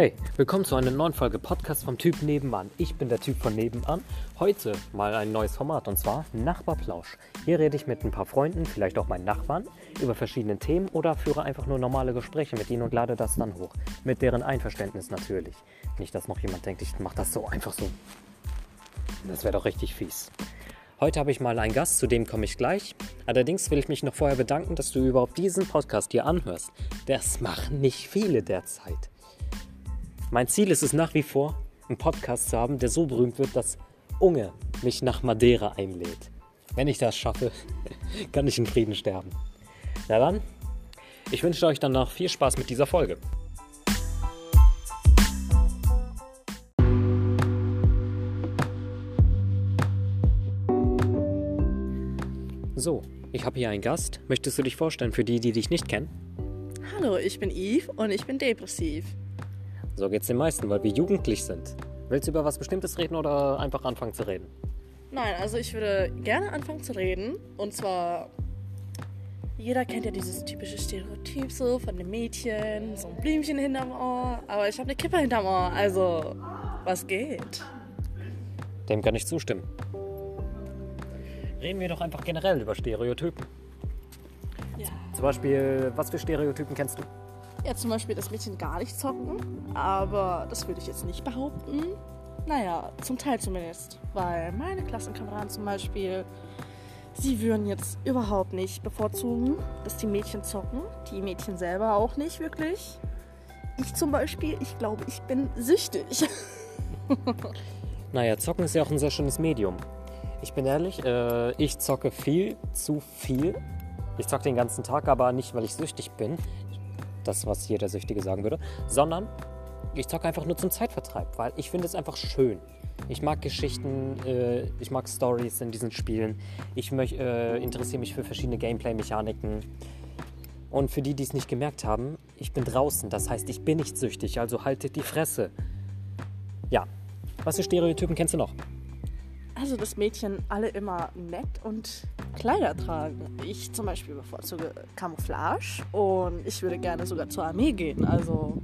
Hey, willkommen zu einer neuen Folge Podcast vom Typ Nebenan. Ich bin der Typ von Nebenan. Heute mal ein neues Format und zwar Nachbarplausch. Hier rede ich mit ein paar Freunden, vielleicht auch meinen Nachbarn, über verschiedene Themen oder führe einfach nur normale Gespräche mit ihnen und lade das dann hoch. Mit deren Einverständnis natürlich. Nicht, dass noch jemand denkt, ich mache das so einfach so. Das wäre doch richtig fies. Heute habe ich mal einen Gast, zu dem komme ich gleich. Allerdings will ich mich noch vorher bedanken, dass du überhaupt diesen Podcast hier anhörst. Das machen nicht viele derzeit. Mein Ziel ist es nach wie vor, einen Podcast zu haben, der so berühmt wird, dass Unge mich nach Madeira einlädt. Wenn ich das schaffe, kann ich in Frieden sterben. Na dann, ich wünsche euch dann noch viel Spaß mit dieser Folge. So, ich habe hier einen Gast. Möchtest du dich vorstellen für die, die dich nicht kennen? Hallo, ich bin Yves und ich bin depressiv. So geht's den meisten, weil wir jugendlich sind. Willst du über was Bestimmtes reden oder einfach anfangen zu reden? Nein, also ich würde gerne anfangen zu reden. Und zwar, jeder kennt ja dieses typische Stereotyp so von dem Mädchen, so ein Blümchen hinterm Ohr. Aber ich habe eine Kippe hinterm Ohr, also was geht? Dem kann ich zustimmen. Reden wir doch einfach generell über Stereotypen. Ja. Zum Beispiel, was für Stereotypen kennst du? Ja, zum Beispiel das Mädchen gar nicht zocken, aber das würde ich jetzt nicht behaupten. Naja, zum Teil zumindest. Weil meine Klassenkameraden zum Beispiel, sie würden jetzt überhaupt nicht bevorzugen, dass die Mädchen zocken. Die Mädchen selber auch nicht wirklich. Ich zum Beispiel, ich glaube, ich bin süchtig. Naja, Zocken ist ja auch ein sehr schönes Medium. Ich bin ehrlich, äh, ich zocke viel zu viel. Ich zocke den ganzen Tag, aber nicht, weil ich süchtig bin. Das, was jeder Süchtige sagen würde. Sondern ich zocke einfach nur zum Zeitvertreib, weil ich finde es einfach schön. Ich mag Geschichten, äh, ich mag Stories in diesen Spielen. Ich äh, interessiere mich für verschiedene Gameplay-Mechaniken. Und für die, die es nicht gemerkt haben, ich bin draußen. Das heißt, ich bin nicht süchtig, also haltet die Fresse. Ja. Was für Stereotypen kennst du noch? Also, dass Mädchen alle immer nett und Kleider tragen. Ich zum Beispiel bevorzuge Camouflage und ich würde gerne sogar zur Armee gehen. Also,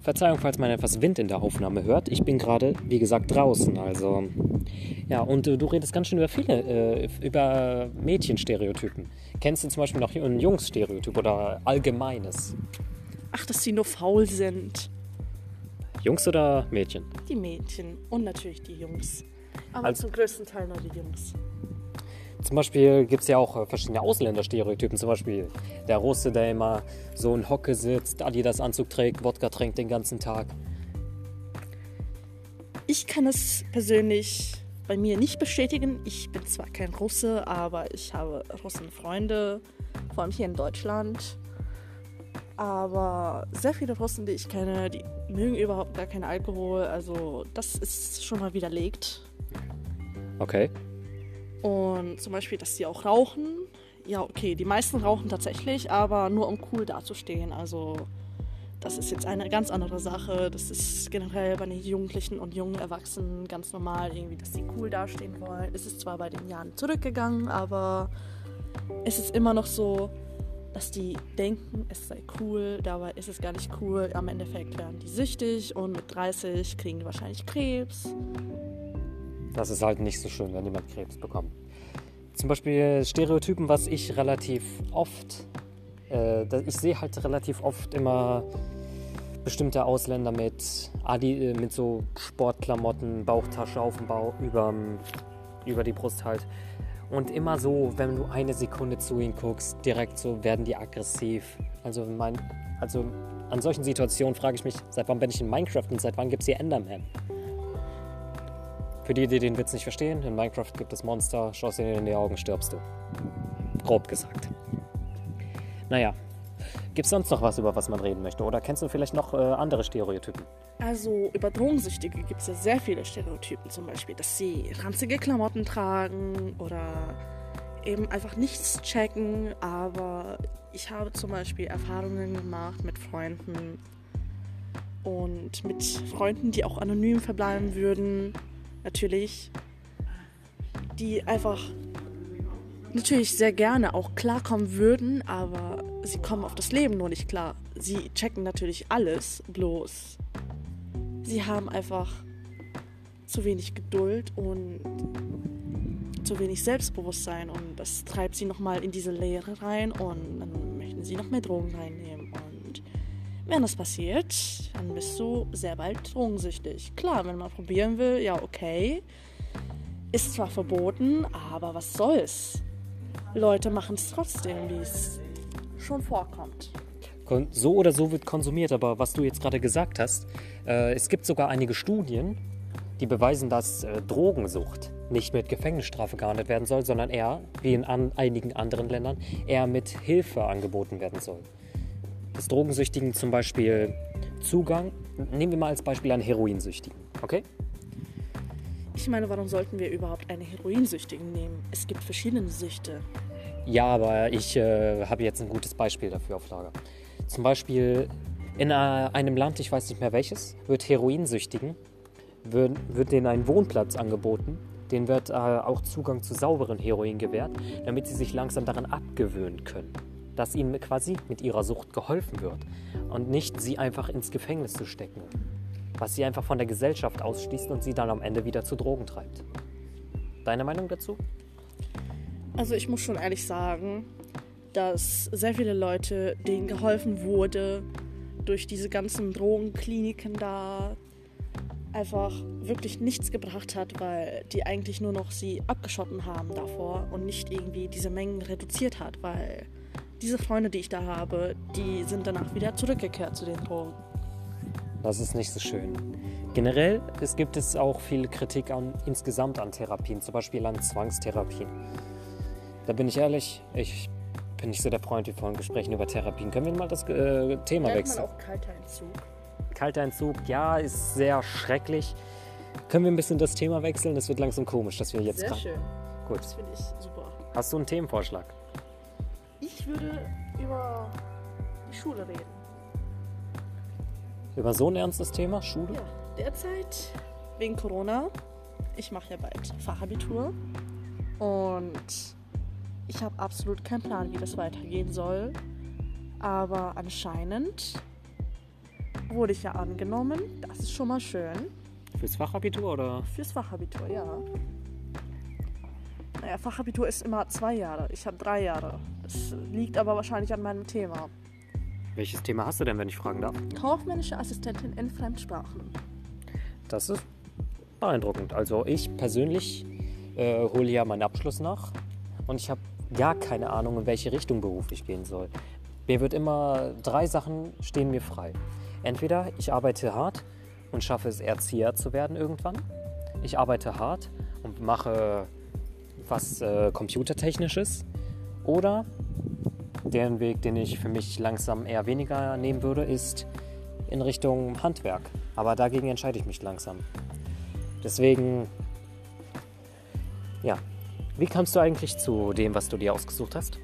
Verzeihung, falls man etwas Wind in der Aufnahme hört. Ich bin gerade, wie gesagt, draußen. Also, ja, und äh, du redest ganz schön über viele, äh, über Mädchenstereotypen. Kennst du zum Beispiel noch ein Jungs-Stereotyp oder allgemeines? ach, dass sie nur faul sind. Jungs oder Mädchen? Die Mädchen und natürlich die Jungs. Aber Also- zum größten Teil nur die Jungs. Zum Beispiel gibt es ja auch äh, verschiedene Ausländerstereotypen. Zum Beispiel der Russe, der immer so in Hocke sitzt, Adidas-Anzug trägt, Wodka trinkt den ganzen Tag. Ich kann es persönlich bei mir nicht bestätigen. Ich bin zwar kein Russe, aber ich habe Russenfreunde, vor allem hier in Deutschland. Aber sehr viele Russen, die ich kenne, die mögen überhaupt gar keinen Alkohol. Also das ist schon mal widerlegt. Okay. Und zum Beispiel, dass sie auch rauchen. Ja, okay, die meisten rauchen tatsächlich, aber nur um cool dazustehen. Also das ist jetzt eine ganz andere Sache. Das ist generell bei den Jugendlichen und jungen Erwachsenen ganz normal, irgendwie, dass sie cool dastehen wollen. Es ist zwar bei den Jahren zurückgegangen, aber es ist immer noch so, dass die denken, es sei cool, dabei ist es gar nicht cool. Am Endeffekt werden die süchtig und mit 30 kriegen die wahrscheinlich Krebs. Das ist halt nicht so schön, wenn jemand Krebs bekommt. Zum Beispiel Stereotypen, was ich relativ oft, äh, ich sehe halt relativ oft immer bestimmte Ausländer mit, Adi, äh, mit so Sportklamotten, Bauchtasche auf dem Bauch, überm, über die Brust halt. Und immer so, wenn du eine Sekunde zu ihnen guckst, direkt so werden die aggressiv. Also, mein, also an solchen Situationen frage ich mich, seit wann bin ich in Minecraft und seit wann gibt es hier Enderman? Für die, die den Witz nicht verstehen, in Minecraft gibt es Monster, schaust ihnen in die Augen, stirbst du. Grob gesagt. Naja, gibt es sonst noch was, über was man reden möchte? Oder kennst du vielleicht noch äh, andere Stereotypen? Also über Drogensüchtige gibt es ja sehr viele Stereotypen, zum Beispiel, dass sie ranzige Klamotten tragen oder eben einfach nichts checken. Aber ich habe zum Beispiel Erfahrungen gemacht mit Freunden und mit Freunden, die auch anonym verbleiben würden, natürlich, die einfach natürlich sehr gerne auch klarkommen würden, aber sie kommen auf das Leben nur nicht klar. Sie checken natürlich alles, bloß sie haben einfach zu wenig Geduld und zu wenig Selbstbewusstsein und das treibt sie nochmal in diese Leere rein und dann möchten sie noch mehr Drogen reinnehmen. Wenn das passiert, dann bist du sehr bald drogensüchtig. Klar, wenn man probieren will, ja okay. Ist zwar verboten, aber was soll's? Leute machen es trotzdem, wie es schon vorkommt. So oder so wird konsumiert, aber was du jetzt gerade gesagt hast, äh, es gibt sogar einige Studien, die beweisen, dass äh, Drogensucht nicht mit Gefängnisstrafe geahndet werden soll, sondern eher, wie in an einigen anderen Ländern, eher mit Hilfe angeboten werden soll. Dass Drogensüchtigen zum Beispiel Zugang, nehmen wir mal als Beispiel einen Heroinsüchtigen, okay? Ich meine, warum sollten wir überhaupt einen Heroinsüchtigen nehmen? Es gibt verschiedene Süchte. Ja, aber ich äh, habe jetzt ein gutes Beispiel dafür auf Lager. Zum Beispiel in äh, einem Land, ich weiß nicht mehr welches, wird Heroinsüchtigen wird, wird denen ein Wohnplatz angeboten. Denen wird äh, auch Zugang zu sauberen Heroin gewährt, damit sie sich langsam daran abgewöhnen können. Dass ihnen quasi mit ihrer Sucht geholfen wird und nicht sie einfach ins Gefängnis zu stecken. Was sie einfach von der Gesellschaft ausschließt und sie dann am Ende wieder zu Drogen treibt. Deine Meinung dazu? Also ich muss schon ehrlich sagen, dass sehr viele Leute, denen geholfen wurde, durch diese ganzen Drogenkliniken da einfach wirklich nichts gebracht hat, weil die eigentlich nur noch sie abgeschotten haben davor und nicht irgendwie diese Mengen reduziert hat, weil diese Freunde, die ich da habe, die sind danach wieder zurückgekehrt zu den Drogen. Das ist nicht so schön. Generell es gibt es auch viel Kritik an, insgesamt an Therapien, zum Beispiel an Zwangstherapien. Da bin ich ehrlich, ich bin nicht so der Freund wie von Gesprächen über Therapien. Können wir mal das äh, Thema Nennt wechseln? man auch kalter Entzug. kalter Entzug, ja, ist sehr schrecklich. Können wir ein bisschen das Thema wechseln? Es wird langsam komisch, dass wir jetzt Sehr schön. Gut. Das finde ich super. Hast du einen Themenvorschlag? Ich würde über die Schule reden. Über so ein ernstes Thema? Schule? Ja, derzeit wegen Corona. Ich mache ja bald Fachabitur und ich habe absolut keinen Plan, wie das weitergehen soll. Aber anscheinend wurde ich ja angenommen. Das ist schon mal schön. Fürs Fachabitur oder? Fürs Fachabitur, ja. Naja, Fachabitur ist immer zwei Jahre. Ich habe drei Jahre. Das liegt aber wahrscheinlich an meinem Thema. Welches Thema hast du denn, wenn ich fragen darf? Kaufmännische Assistentin in Fremdsprachen. Das ist beeindruckend. Also ich persönlich äh, hole ja meinen Abschluss nach und ich habe gar keine Ahnung, in welche Richtung beruflich gehen soll. Mir wird immer drei Sachen stehen mir frei. Entweder ich arbeite hart und schaffe es Erzieher zu werden irgendwann. Ich arbeite hart und mache was äh, computertechnisches. Oder der Weg, den ich für mich langsam eher weniger nehmen würde, ist in Richtung Handwerk. Aber dagegen entscheide ich mich langsam. Deswegen, ja. Wie kamst du eigentlich zu dem, was du dir ausgesucht hast?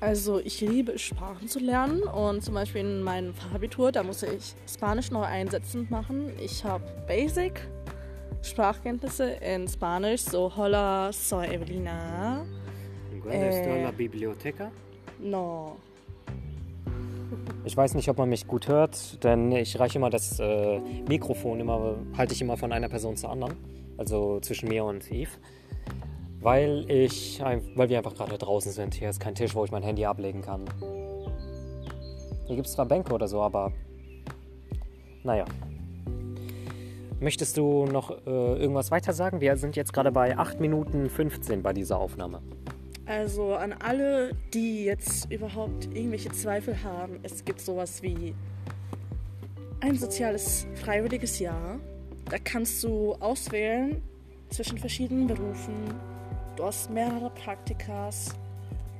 Also ich liebe Sprachen zu lernen und zum Beispiel in meinem Fachabitur, da musste ich Spanisch neu einsetzend machen. Ich habe Basic Sprachkenntnisse in Spanisch, so Hola, soy Evelina. Äh. la biblioteca? No. Ich weiß nicht, ob man mich gut hört, denn ich reiche immer das äh, Mikrofon immer, halte ich immer von einer Person zur anderen, also zwischen mir und Eve, weil ich, weil wir einfach gerade draußen sind. Hier ist kein Tisch, wo ich mein Handy ablegen kann. Hier gibt es zwar Bänke oder so, aber naja. Möchtest du noch äh, irgendwas weiter sagen? Wir sind jetzt gerade bei 8 Minuten 15 bei dieser Aufnahme. Also an alle, die jetzt überhaupt irgendwelche Zweifel haben, es gibt sowas wie ein soziales freiwilliges Jahr. Da kannst du auswählen zwischen verschiedenen Berufen. Du hast mehrere Praktikas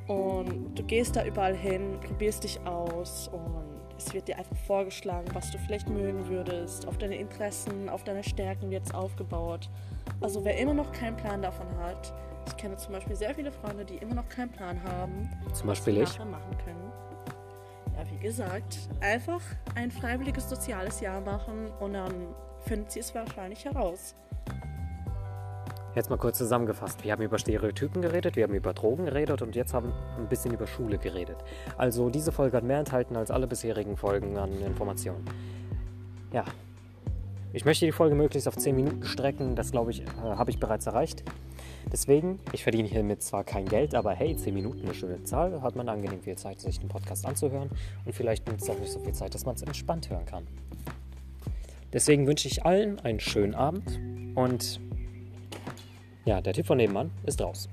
und du gehst da überall hin, probierst dich aus und es wird dir einfach vorgeschlagen, was du vielleicht mögen würdest. Auf deine Interessen, auf deine Stärken wird es aufgebaut. Also wer immer noch keinen Plan davon hat, ich kenne zum Beispiel sehr viele Freunde, die immer noch keinen Plan haben, Zum was Beispiel sie ich. nachher machen können. Ja, wie gesagt, einfach ein freiwilliges soziales Jahr machen und dann findet sie es wahrscheinlich heraus. Jetzt mal kurz zusammengefasst. Wir haben über Stereotypen geredet, wir haben über Drogen geredet und jetzt haben wir ein bisschen über Schule geredet. Also diese Folge hat mehr enthalten als alle bisherigen Folgen an Informationen. Ja. Ich möchte die Folge möglichst auf 10 Minuten strecken. Das glaube ich, äh, habe ich bereits erreicht. Deswegen, ich verdiene hiermit zwar kein Geld, aber hey, 10 Minuten eine schöne Zahl. Hat man angenehm viel Zeit, sich den Podcast anzuhören. Und vielleicht nimmt es auch nicht so viel Zeit, dass man es entspannt hören kann. Deswegen wünsche ich allen einen schönen Abend und ja, der Typ von nebenan ist raus.